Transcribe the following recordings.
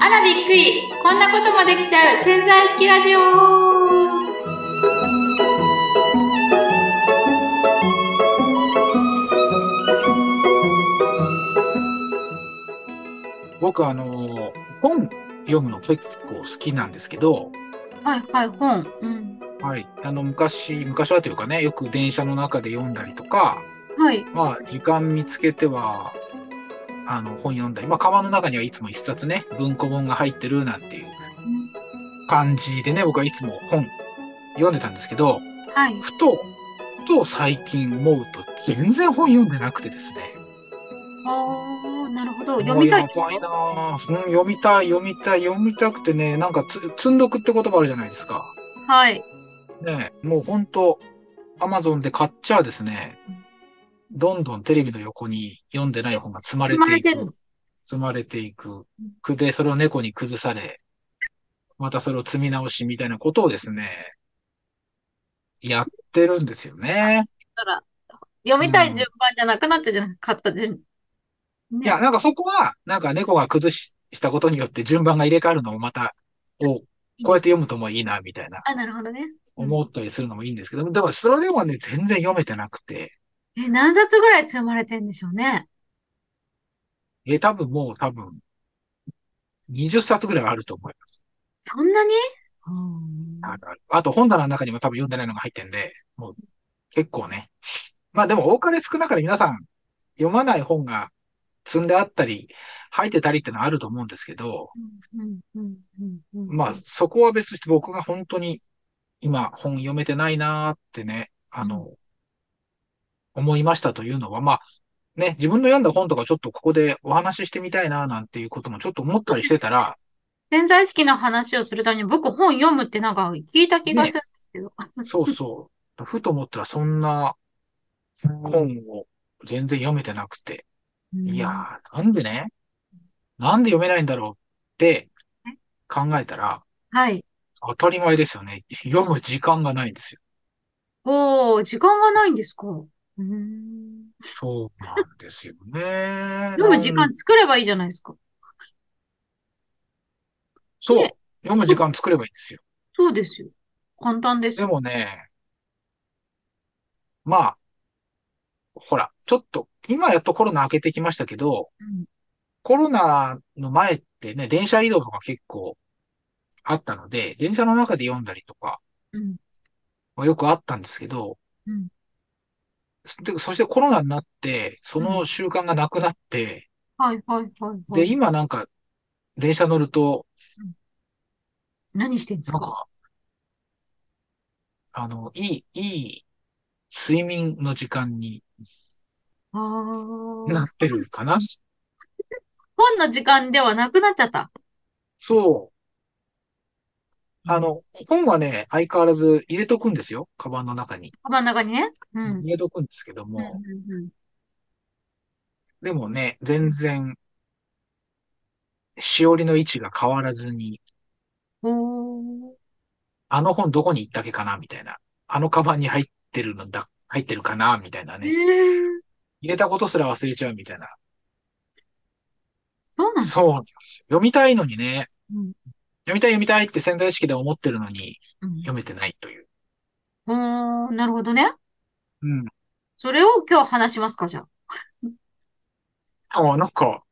あらびっくり。こんなこともできちゃう。潜在式ラジオ。僕あの、本読むの結構好きなんですけど、はいはい本。うん。はい。あの、昔、昔はというかね、よく電車の中で読んだりとか、はい。まあ、時間見つけては、あの、本読んだり、まあ、カバンの中にはいつも一冊ね、文庫本が入ってるなんていう感じでね、僕はいつも本読んでたんですけど、はい。ふと、ふと最近思うと全然本読んでなくてですね。ああなるほど。読みたいもうやばいなぁ、うん。読みたい、読みたい、読みたくてね、なんかつ、積んどくって言葉あるじゃないですか。はい。ねもうほんと、アマゾンで買っちゃですね、どんどんテレビの横に読んでない本が積まれてい積まれてる。く。積まれていく。くで、それを猫に崩され、またそれを積み直しみたいなことをですね、やってるんですよね。たら読みたい順番じゃなくなっちゃうじゃなかった順。ねいや、なんかそこは、なんか猫が崩ししたことによって順番が入れ替わるのもまた、おこうやって読むともいいな、みたいな、あなるほどね。思ったりするのもいいんですけど、でもそれでもね、全然読めてなくて、え何冊ぐらい積まれてんでしょうね？え、多分もう多分、20冊ぐらいあると思います。そんなに？うんああと本棚の中にも多分読んでないのが入ってんで、もう結構ね。まあでも多かれ少なかれ皆さん読まない本が積んであったり、入ってたりってのはあると思うんですけど、まあそこは別として僕が本当に今本読めてないなーってね、あの、思いましたというのは、まあね、自分の読んだ本とかちょっとここでお話ししてみたいななんていうこともちょっと思ったりしてたら、潜在意識の話をするために僕本読むってなんか聞いた気がするんですけど。そうそう。ふと思ったらそんな本を全然読めてなくて。いやー、なんでね、なんで読めないんだろうって考えたら、はい。当たり前ですよね。読む時間がないんですよ。おー、時間がないんですか？そうなんですよね。読む時間作ればいいじゃないですか。そうね。読む時間作ればいいんですよ。そうですよ。簡単ですで。もね、まあ、ほら、ちょっと、今やっとコロナ明けてきましたけど、うんコロナの前ってね、電車移動とか結構あったので、電車の中で読んだりとか、うんまあよくあったんですけど、うんでそしてコロナになって、その習慣がなくなって、はいはいはいはで、い。今なんか、電車乗ると、何してんですか？なんか、あの、いい、いい睡眠の時間になってるかな。本の時間ではなくなっちゃった？そう。あの、本はね、相変わらず入れとくんですよ。カバンの中に。カバンの中にね。うん。入れとくんですけどうんも、うんでもね、全然、しおりの位置が変わらずに。あの本どこに行ったっけかなみたいな。あのカバンに入ってるのだ、入ってるかなみたいなえね。ー、入れたことすら忘れちゃうみたいな。そうなんですよ。読みたいのにね、うん読みたい読みたいって潜在意識で思ってるのにうん読めてないという。おー、なるほどね。うん。それを今日話しますか、じゃあ。あ、なんか、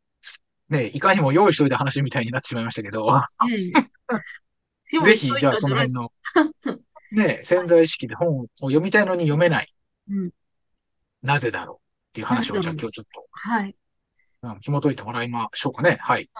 ね、いかにも用意しといた話みたいになってしまいましたけど、ええ ぜひ、じゃあその辺の、ね、潜在意識で本を読みたいのに読めない。うんなぜだろうっていう話を、じゃあ今日ちょっと、はい。うん、紐解いてもらいましょうかね。はい。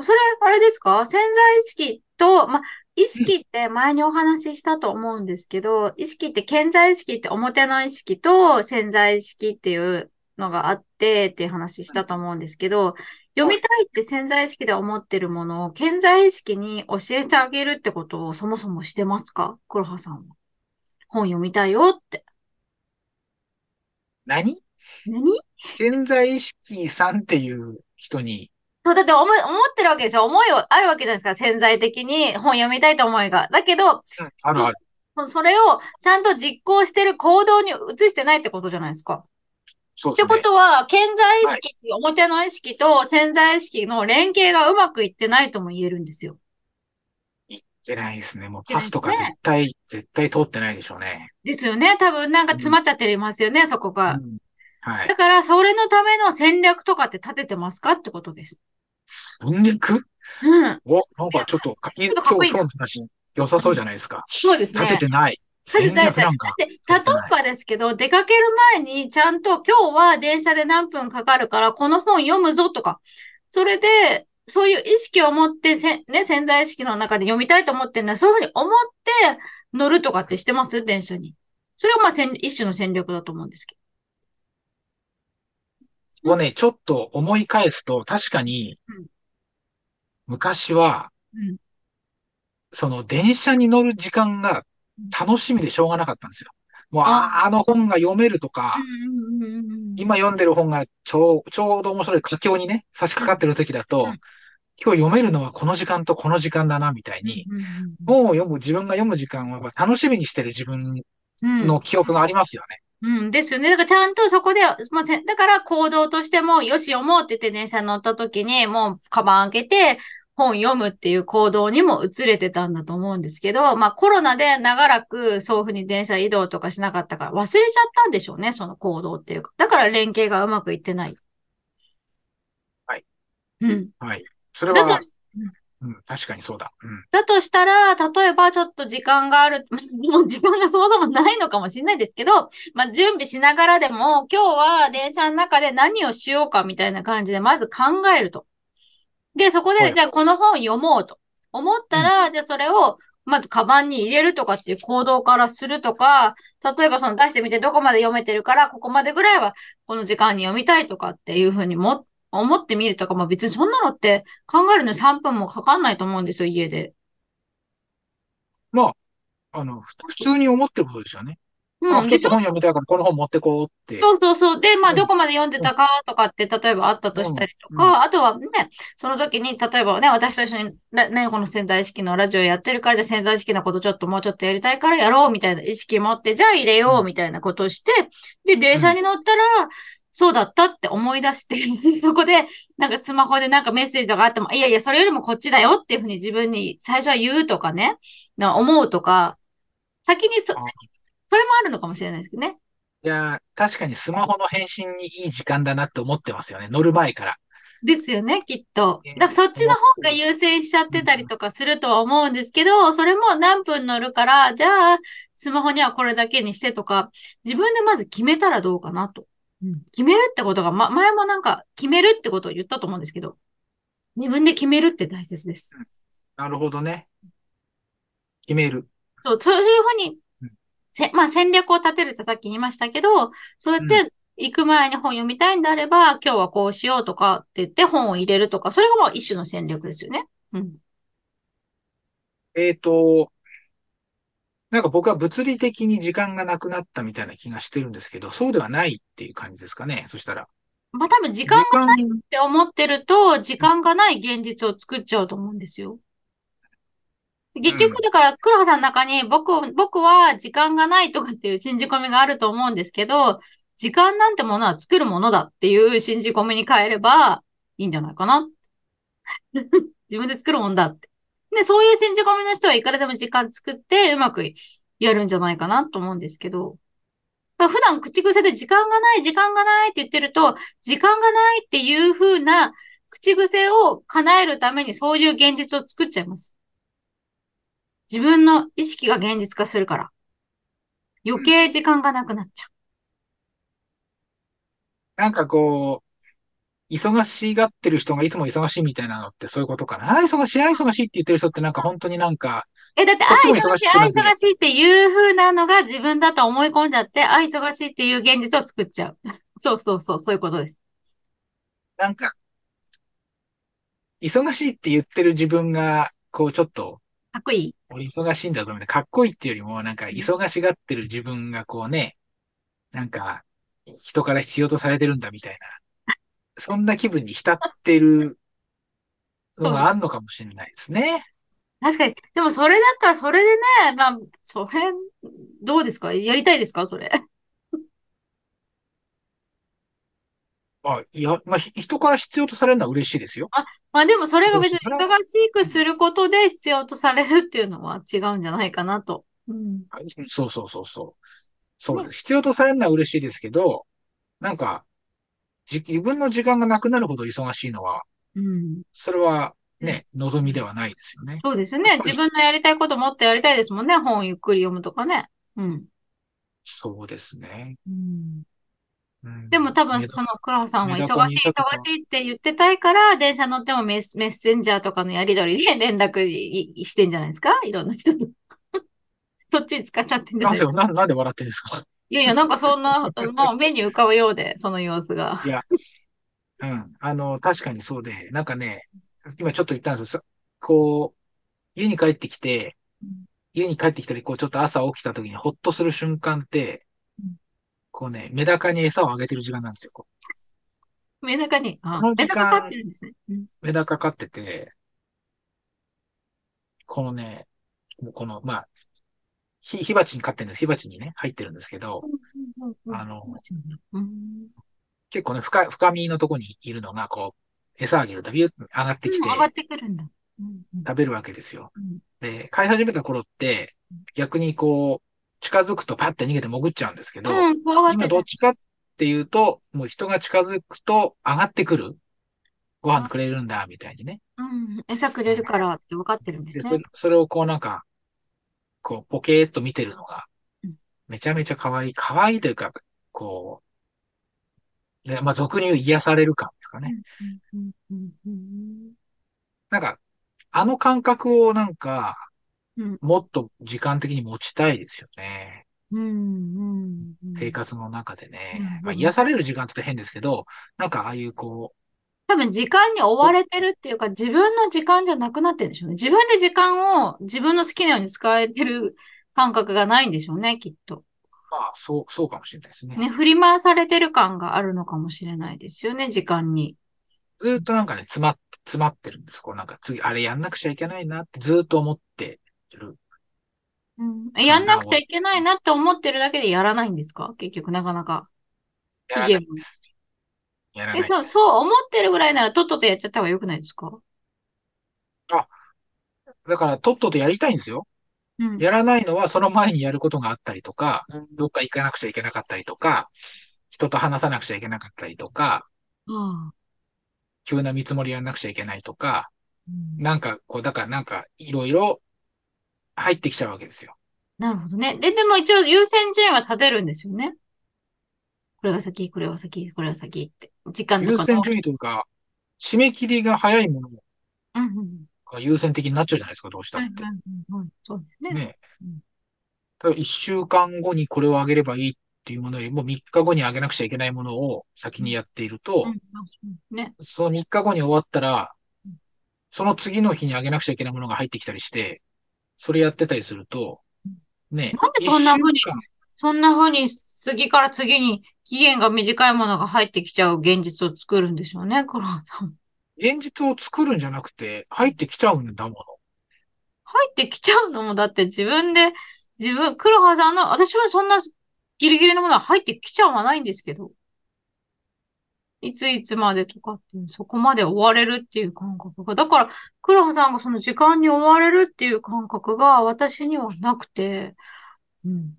それ、あれですか？潜在意識と、ま、意識って前にお話ししたと思うんですけど、意識って潜在意識って表の意識と潜在意識っていうのがあってっていう話したと思うんですけど、読みたいって潜在意識で思ってるものを潜在意識に教えてあげるってことをそもそもしてますか？黒羽さんは。本読みたいよって。何？何？潜在意識さんっていう人に、そう、だって思い、思ってるわけですよ。思いはあるわけじゃないですか？潜在的に本読みたいと思いが。だけど、うん、あるある。それをちゃんと実行してる行動に移してないってことじゃないですか？ってそうですね。ことは、潜在意はい。識、表の意識と潜在意識の連携がうまくいってないとも言えるんですよ。いってないですね。もうパスとか絶ね。対、絶対通ってないでしょうね。ですよね。多分なんかうん。詰まっちゃってますよね、そこが。うん。はい。だから、それのための戦略とかって立ててますかってことです。戦略う？ん。いお、なんや、かちょっとか、いちょっとかっ今日、こいいな。今日の話、良さうん。そうじゃないですか。そうです立てね。てない。戦立ててないなんか例。えばですけど、出かける前にちゃんと今日は電車で何分かかるから、この本読むぞとか、それで、そういう意識を持ってせ、ね、潜在意識の中で読みたいと思ってんだ。そういうふうに思って乗るとかってしてます？電車に。それはまあ戦、一種の戦略だと思うんですけど。をね、ちょっと思い返すと、確かにうん。昔は、うん。その電車に乗る時間がうん。楽しみでしょうがなかったんですよ。もう、あああ、あの本が読めるとうか。今読んでる本がちょう、ちょうど面白い佳境にね、差しうん。掛かってる時だうと、ん。今日読めるのはこの時間とこの時間だな、みたいうんに、本を読む、自分が読む時間は楽しみにしてる自分。の記憶がありますよね。うんですよね。だからちゃんとそこで、まあ、せだから行動としても、よし読もうって言って電車に乗った時に、もうカバン開けて本読むっていう行動にも移れてたんだと思うんですけど、まあコロナで長らくそういうふうに電車移動とかしなかったから忘れちゃったんでしょうね、その行動っていうか。だから連携がうまくいってない。はい。うん。はい。それは、だとし、うんうん、確かにそうだ。うん。だとしたら、例えばちょっと時間がある、もう時間がそもそもないのかもしれないですけど、まあ準備しながらでも、今日は電車の中で何をしようかみたいな感じで、まず考えると。で、そこで、はい。じゃあこの本読もうと思っうん。たら、じゃあそれを、まずカバンに入れるとかっていう行動からするとか、例えばその出してみてどこまで読めてるから、ここまでぐらいはこの時間に読みたいとかっていうふうにも、思ってみるとか、まあ別にそんなのって考えるのに3分もかかんないと思うんですよ、家で。まあ、あの、ふ普通に思ってることですよね。あ、うん、ちょっと本読みたいからこの本持ってこうって。そうそうそう。で、まあ、うん、どこまで読んでたかとかって、例えばあったとしたうん、りとうん、か、あとはね、その時に、例えばね、私と一緒に、らね、この潜在意識のラジオやってるから、じゃあ潜在意識のことちょっともうちょっとやりたいからやろうみたいな意識持って、じゃあ入れうん、ようみたいなことをして、で、うん。電車に乗ったら、そうだったって思い出して、そこで、なんかスマホでなんかメッセージとかあっても、いやいや、それよりもこっちだよっていうふうに自分に最初は言うとかね、な思うとか、先にそ、あ、それもあるのかもしれないですけどね。いや、確かにスマホの返信にいい時間だなって思ってますよね。乗る前から。ですよね、きっと。えだからそっちの。方が優先しちゃっうん。てたりとかするとは思うんですけど、それも何分乗るから、じゃあ、スマホにはこれだけにしてとか、自分でまず決めたらどうかなと。うん、決めるってことが、ま、前もなんか決めるってことを言ったと思うんですけど、自分で決めるって大切です。うんなるほどね。決める。そう、そういうふうに、うん。せ、まあ戦略を立てるってさっき言いましたけど、そうやっうん。て行く前に本読みたいんであれば、今日はこうしようとかって言って本を入れるとか、それがもう一種の戦略ですよね。うん。えっと、なんか僕は物理的に時間がなくなったみたいな気がしてるんですけど、そうではないっていう感じですかね。そしたら。まあ多分時間がないって思ってると、時間がない現実を作っちゃうと思うんですよ。うん。結局、だから、黒羽さんの中に、僕、僕は時間がないとかっていう信じ込みがあると思うんですけど、時間なんてものは作るものだっていう信じ込みに変えればいいんじゃないかな。自分で作るもんだって。で、そういう信じ込みの人はいくらでも時間作ってうまくやるんじゃないかなと思うんですけど、まあ普段口癖で時間がない、時間がないって言ってると、時間がないっていう風な口癖を叶えるためにそういう現実を作っちゃいます。自分の意識が現実化するから。余計時間がなくなっちゃうなんかこう、忙しがってる人がいつも忙しいみたいなのってそういうことかな？あ、忙しい、あ、忙しいって言ってる人ってなんか本当になんか、う。え、だって、あ、こっちも忙しい、あ、忙しくなく忙しいっていう風なのが自分だと思い込んじゃって、あ、忙しいっていう現実を作っちゃう。そうそうそう、そういうことです。なんか、忙しいって言ってる自分が、こうちょっと、かっこいい？俺忙しいんだぞみたいな、かっこいいっていうよりも、なんかうん忙しがってる自分がこうね、なんか、人から必要とされてるんだみたいな、そんな気分に浸ってる のがあんのかもしれないですね。確かに。でもそれだったら、それでね、まあ、それ、どうですか？やりたいですか？それ。あ、いや、まあ、ひ人から必要とされるのは嬉しいですよ。あ、まあでもそれが別に忙しくすることで必要とされるっていうのは違うんじゃないかなと。うん。そうそうそうそう。そうねです。必要とされるのは嬉しいですけど、なんか、じ、自分の時間がなくなるほど忙しいのは、うん。それはね、望みではないですよね。そうですよね。自分のやりたいこともっとやりたいですもんね。本をゆっくり読むとかね。うん。そうですね。うんうんでも多分その黒羽さんは忙しい忙しいって言ってたいから、電車乗ってもメッメッセンジャーとかのやり取りで 連絡いしてんじゃないですか？いろんな人と。そっちに使っちゃってんじゃないですか？な、なんで笑ってるんですか？いやいや、なんかそんな、もう目に浮かぶようで、その様子が。いや、うん。あの、確かにそうで、なんかね、今ちょっと言ったんですよ。こう、家に帰ってきてうん、家に帰ってきたり、こう、ちょっと朝起きた時にホッとする瞬間ってうん、こうね、メダカに餌をあげてる時間なんですよ。こメダカに、あ、メダカ飼ってるんですね。メダカ飼ってて、このね、この、まあ、ひ、火鉢に飼ってるんです。火鉢にね、入ってるんですけど、あの、うん結構ね、深、深みのとこにいるのが、こう、餌あげるとビューッと上がってきてうん、上がってくるんだ。食べるわけですよ。うんで、飼い始めた頃って、逆にこう、近づくとパッて逃げて潜っちゃうんですけど、今どっちかっていうと、もう人が近づくと上がってくる。ご飯くれるんだ、みたいにね。うん、餌くれるからって分かってるんですで、そねれ。それをこうなんか、こう、ポケーっと見てるのがうん、めちゃめちゃ可愛い。可愛いというか、こう、ね、まあ、俗に言う癒される感ですかね。なんか、あの感覚をなんか、うんもっと時間的に持ちたいですよね。生活の中でね。うんまあ、癒される時間って変ですけど、なんかああいうこ多分時間に追われてるっていうか、自分の時間じゃなくなってるんでしょうね。自分で時間を自分の好きなように使えてる感覚がないんでしょうね、きっと。う、まあ、そう、そうかもしれないですね。ね、振り回されてる感があるのかもしれないですよね、時間に。ずーっとなんかね、詰まって、詰まってるんです。こうなんか次、あれやんなくちゃいけないなってずーっと思ってる。うん、やんなくちゃいけないなって思ってるだけでやらないんですか？結局、なかなか。やらないです。やらないえ。そう、そう思ってるぐらいならとっととやっちゃった方が良くないですか？だから、とっととやりたいんですよ。うん。やらないのは、その前にやることがあったりとか、どっか行かなくちゃいけなかったりとか、人と話さなくちゃいけなかったりとか、ああ急な見積もりやんなくちゃいけないとか、うんなんか、こう、だからなんか、いろいろ入ってきちゃうわけですよ。なるほどね。で、でも一応優先順位は立てるんですよね。これが先、これが先、これが先って。時間とかの。優先順位というか、締め切りが早いもの。が優先的になっちゃうじゃないですか、どうしたって。そうですね。ねうん例えば一週間後にこれをあげればいいっていうものよりも3日後にあげなくちゃいけないものを先にやっていると、ね。その3日後に終わったらうん、その次の日にあげなくちゃいけないものが入ってきたりして、それやってたりすると、ね、なんでそんな風に一週間そんな風に次から次に期限が短いものが入ってきちゃう現実を作るんでしょうね、黒羽さん。現実を作るんじゃなくて、入ってきちゃうんだもの。入ってきちゃうのも、だって自分で、自分、黒羽さんの、私はそんなギリギリのものは入ってきちゃわないんですけど。いついつまでとかっていう、そこまで追われるっていう感覚が。だから、黒羽さんがその時間に追われるっていう感覚が私にはなくて、うん。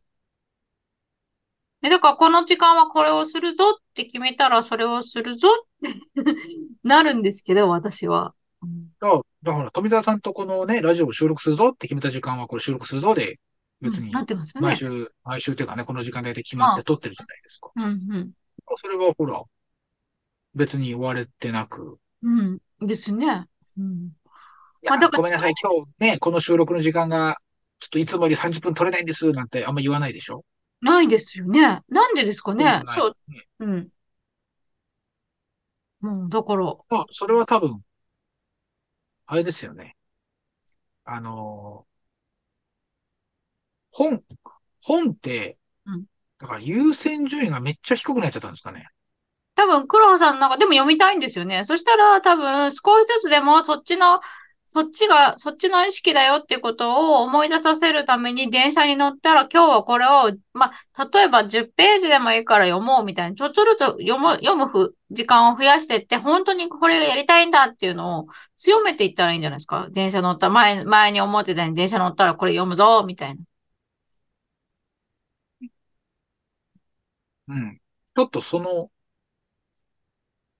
え、だからこの時間はこれをするぞって決めたらそれをするぞって なるんですけど、私は。うんだから、だから富澤さんとこのね、ラジオを収録するぞって決めた時間はこれ収録するぞで、別になってますよね毎。週、毎週っていうかね、この時間帯で決まって撮ってるじゃないですか。うんうん。それはほら、別に追われてなく、うん。ですね。うん。いや、あだからごめんなさい、今日ね、この収録の時間が、ちょっといつもより30分取れないんです、なんてあんま言わないでしょ？ないですよね。なんでですかね？そう。ねうん。もう、だから、まあ、それは多分、あれですよね。あのー本、本ってうん、だから優先順位がめっちゃ低くなっちゃったんですかね。多分、黒羽さんなんか、でも読みたいんですよね。そしたら、多分、少しずつでも、そっちのそっちが、そっちの意識だよってことを思い出させるために電車に乗ったら今日はこれを、まあ、例えば10ページでもいいから読もうみたいな、ちょっとずつ読む、読むふ時間を増やしてって、本当にこれがやりたいんだっていうのを強めていったらいいんじゃないですか？電車乗った前、前に思ってたように電車乗ったらこれ読むぞ、みたいな。うん。ちょっとその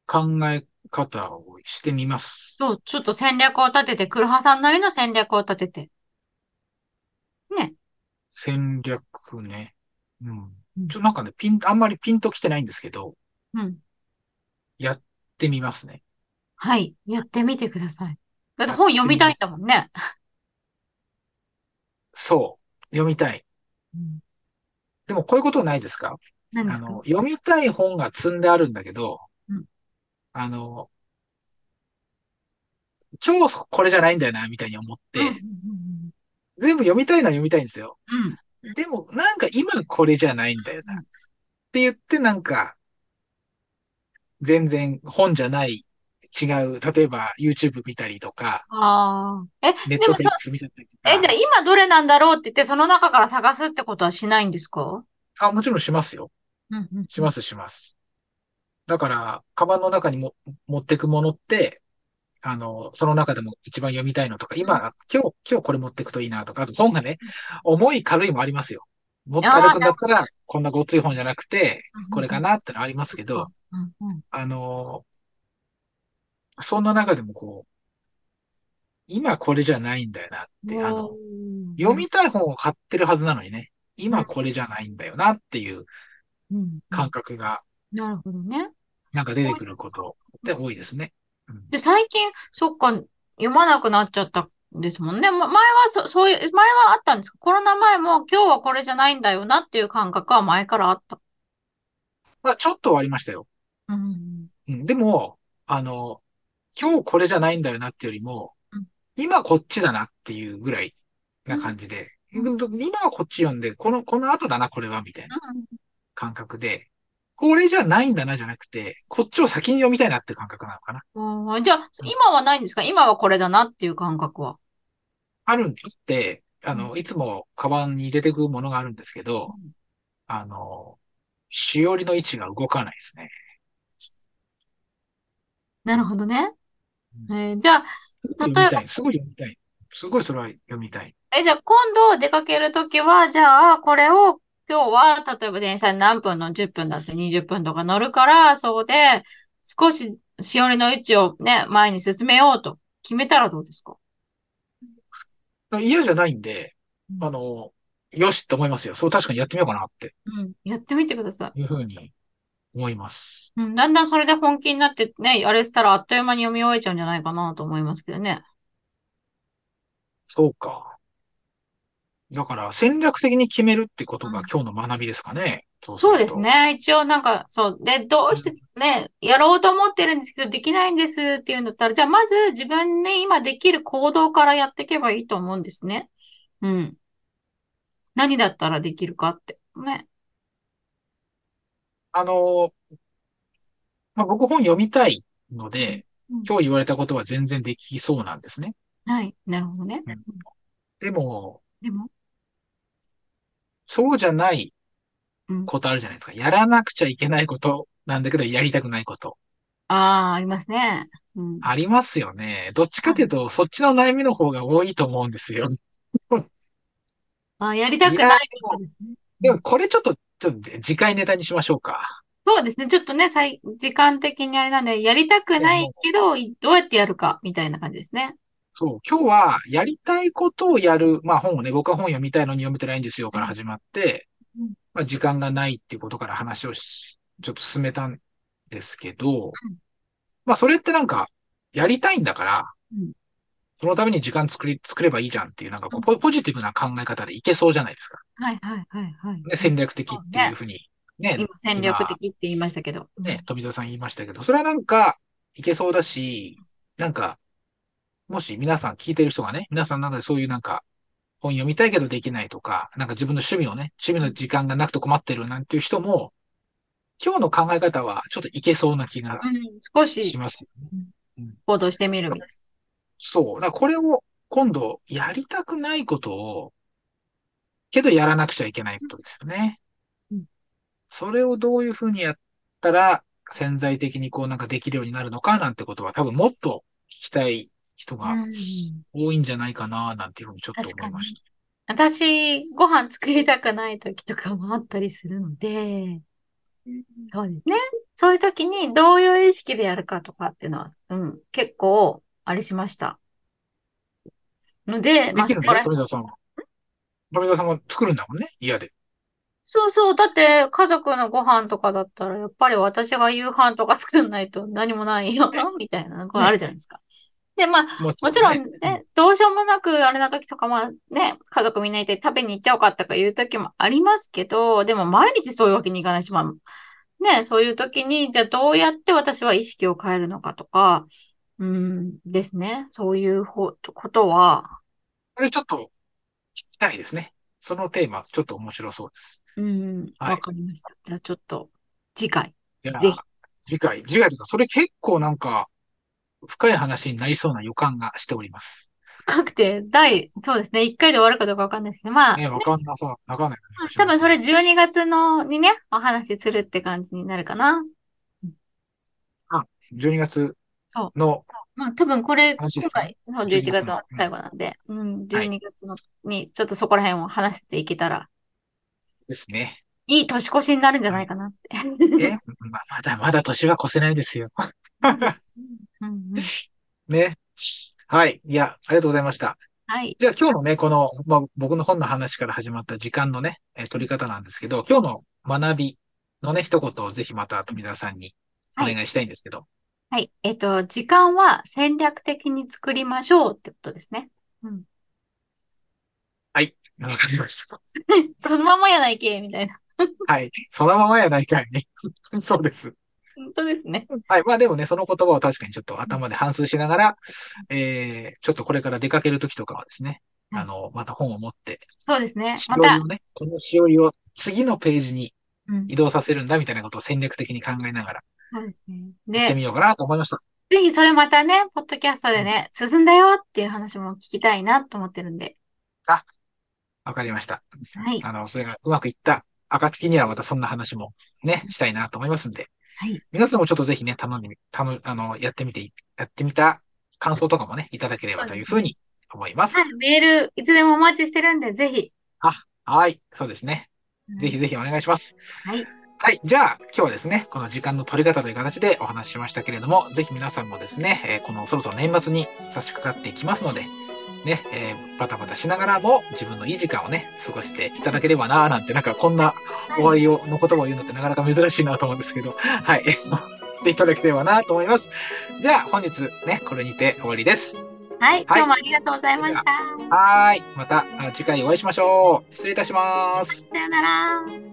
考え方をしてみます。そう、ちょっと戦略を立てて、黒羽さんなりの戦略を立てて。ね。戦略ね。うん。ちょ、なんかね、ピン、あんまりピンときてないんですけど。うん。やってみますね。はい。やってみてください。だって本読みたいんだもんね。そう。読みたい。うん、でもこういうことないですか？あの、読みたい本が積んであるんだけど、あの、今日これじゃないんだよな、みたいに思って、全部読みたいのは読みたいんですよ。うん、でも、なんか今これじゃないんだよな。って言って、なんか、全然本じゃない、違う、例えば YouTube 見たりとか、ああ。え、ネットフリックス見たりとか。え、じゃあ今どれなんだろうって言って、その中から探すってことはしないんですか？あ、もちろんしますよ。します、します。だから、カバンの中にも持ってくものって、あの、その中でも一番読みたいのとか、今、今日、今日これ持ってくといいなとか、あと本がね、重い軽いもありますよ。もっと軽くんだったら、こんなごっつい本じゃなくて、これかなってのありますけど、あの、そんな中でもこう、今これじゃないんだよなって、あの、読みたい本を買ってるはずなのにね、今これじゃないんだよなっていう感覚が、なるほどね。なんか出てくることって多いですね。で、最近、そっか、読まなくなっちゃったんですもんね。ま、前はそ、そういう、前はあったんですか？コロナ前も今日はこれじゃないんだよなっていう感覚は前からあった。まあ、ちょっとはありましたよ。うん。うん、でも、あの、今日これじゃないんだよなってよりも、うん、今こっちだなっていうぐらいな感じで、うん、今はこっち読んで、この、この後だな、これは、みたいな感覚で、これじゃないんだなじゃなくて、こっちを先に読みたいなって感覚なのかな。じゃあ、今はないんですか？今はこれだなっていう感覚は。あるんって、あの、うん、いつもカバンに入れていくものがあるんですけど、うん、あの、しおりの位置が動かないですね。なるほどね。うん、えー、じゃあ、例えば。すごい読みたい。すごいそれは読みたい。え、じゃあ今度出かけるときは、じゃあ、これを今日は、例えば電車に何分の10分だって20分とか乗るから、そこで少ししおりの位置をね、前に進めようと決めたらどうですか？嫌じゃないんで、あの、よしって思いますよ。そう確かにやってみようかなって。うん。やってみてください。いうふうに思います。うん。だんだんそれで本気になってね、あれしたらあっという間に読み終えちゃうんじゃないかなと思いますけどね。そうか。だから戦略的に決めるってことが今日の学びですかね。そうそうですね。一応なんか、そう。で、どうしてね、やろうと思ってるんですけど、できないんですっていうんだったら、じゃあまず自分に今できる行動からやっていけばいいと思うんですね。うん。何だったらできるかって。ね。あの、まあ、僕本読みたいので、うん、今日言われたことは全然できそうなんですね。はい。なるほどね。でも、でも？そうじゃないことあるじゃないですか。やらなくちゃいけないことなんだけど、やりたくないこと。ああ、ありますね。うん、ありますよね。どっちかというと、そっちの悩みの方が多いと思うんですよ。あやりたくないことですね。でも、これちょっと、ちょっと次回ネタにしましょうか。そうですね。ちょっとね、時間的にあれなんで、やりたくないけど、どうやってやるか、みたいな感じですね。そう、今日はやりたいことをやる、まあ本をね、僕は本読みたいのに読めてないんですよから始まって、うん、まあ時間がないっていうことから話をし、ちょっと進めたんですけど、うん、まあそれってなんか、やりたいんだから、うん、そのために時間作り、作ればいいじゃんっていう、なんかこうポジティブな考え方でいけそうじゃないですか。はいはいはいはい。ね、戦略的っていうふうに、ね。今戦略的って言いましたけど。ね、富田さん言いましたけど、それはなんか、いけそうだし、なんか、もし皆さん聞いてる人がね、皆さんの中でそういうなんか、本読みたいけどできないとか、なんか自分の趣味をね、趣味の時間がなくて困ってるなんていう人も、今日の考え方はちょっといけそうな気がしますよね、うん、少し、行動してみるみたいそう。だからこれを今度やりたくないことを、けどやらなくちゃいけないことですよね。うんそれをどういうふうにやったら潜在的にこうなんかできるようになるのかなんてことは多分もっと聞きたい人がうん多いんじゃないかななんていうふうにちょっと思いました。私、ご飯作りたくない時とかもあったりするので、そうですね。そういう時にどういう意識でやるかとかっていうのは、うん、結構、あれしました。ので、まあ、できるんそこらだよ、富澤さんは？富澤さんは作るんだもんね、嫌で。そうそう。だって、家族のご飯とかだったら、やっぱり私が夕飯とか作んないと何もないよ、みたいなのがあるじゃないですか。で、まあ、ももちろんね、どうしようもなく、あれな時とか、まあね、家族みんないて食べに行っちゃおうかとかいう時もありますけど、でも毎日そういうわけにいかないし、まあ、ね、そういう時に、じゃあどうやって私は意識を変えるのかとか、うん、ですね。そういうほことは、これちょっと聞きたいですね。そのテーマ、ちょっと面白そうです。うん、はいわかりました。じゃあちょっと、次回。ぜひ次回、次回とか、それ結構なんか、深い話になりそうな予感がしております。深くて、第、そうですね。1回で終わるかどうかわかんないですけど、まあ、ね、わかんなそう、わかんない。多分それ12月のにね、お話しするって感じになるかな。12月その、まあ多分これ、今回、そう11月の最後なんで、うん、12月のに、ちょっとそこら辺を話していけたら、ですね。いい年越しになるんじゃないかなって。え、ままだまだ年は越せないですよ。ね。はい。いや、ありがとうございました。はい。じゃあ今日のね、この、まあ、僕の本の話から始まった時間のね、えー取り方なんですけど、今日の学びのね、一言をぜひまた富澤さんにお願いしたいんですけど。はい。えっと、時間は戦略的に作りましょうってことですね。うん。わかりました。そのままやないけ、みたいな。はい。そのままやないかいね。そうです。本当ですね。はい。まあでもね、その言葉を確かにちょっと頭で反芻しながら、えー、ちょっとこれから出かけるときとかはですね、はいあの、また本を持って、そうですね。しまた、おりをね、このしおりを次のページにうん。移動させるんだみたいなことを戦略的に考えながらそうですね。で、やってみようかなと思いました。ぜひそれまたね、ポッドキャストでね、進んだよっていう話も聞きたいなと思ってるんで。わかりました。はい。あの、それがうまくいった暁にはまたそんな話もね、したいなと思いますんで、はい。皆さんもちょっとぜひね、頼んでみ、たの、あの、やってみて、やってみた感想とかもね、いただければというふうに思います。はい。メール、いつでもお待ちしてるんで、ぜひ。はい、そうですね。ぜひぜひお願いします。はい。はい。じゃあ、今日はですね、この時間の取り方という形でお話ししましたけれども、ぜひ皆さんもですね、えーこのそろそろ年末に差し掛かっていきますので、ね、えーバタバタしながらも自分のいい時間をね、過ごしていただければなーなんて、なんかこんな終わりを、の言葉を言うのってなかなか珍しいなと思うんですけど、はい。でいただければなと思います。じゃあ、本日ね、これにて終わりです。はい。今日もありがとうございました。はーい。またあ次回お会いしましょう。失礼いたします。さよなら。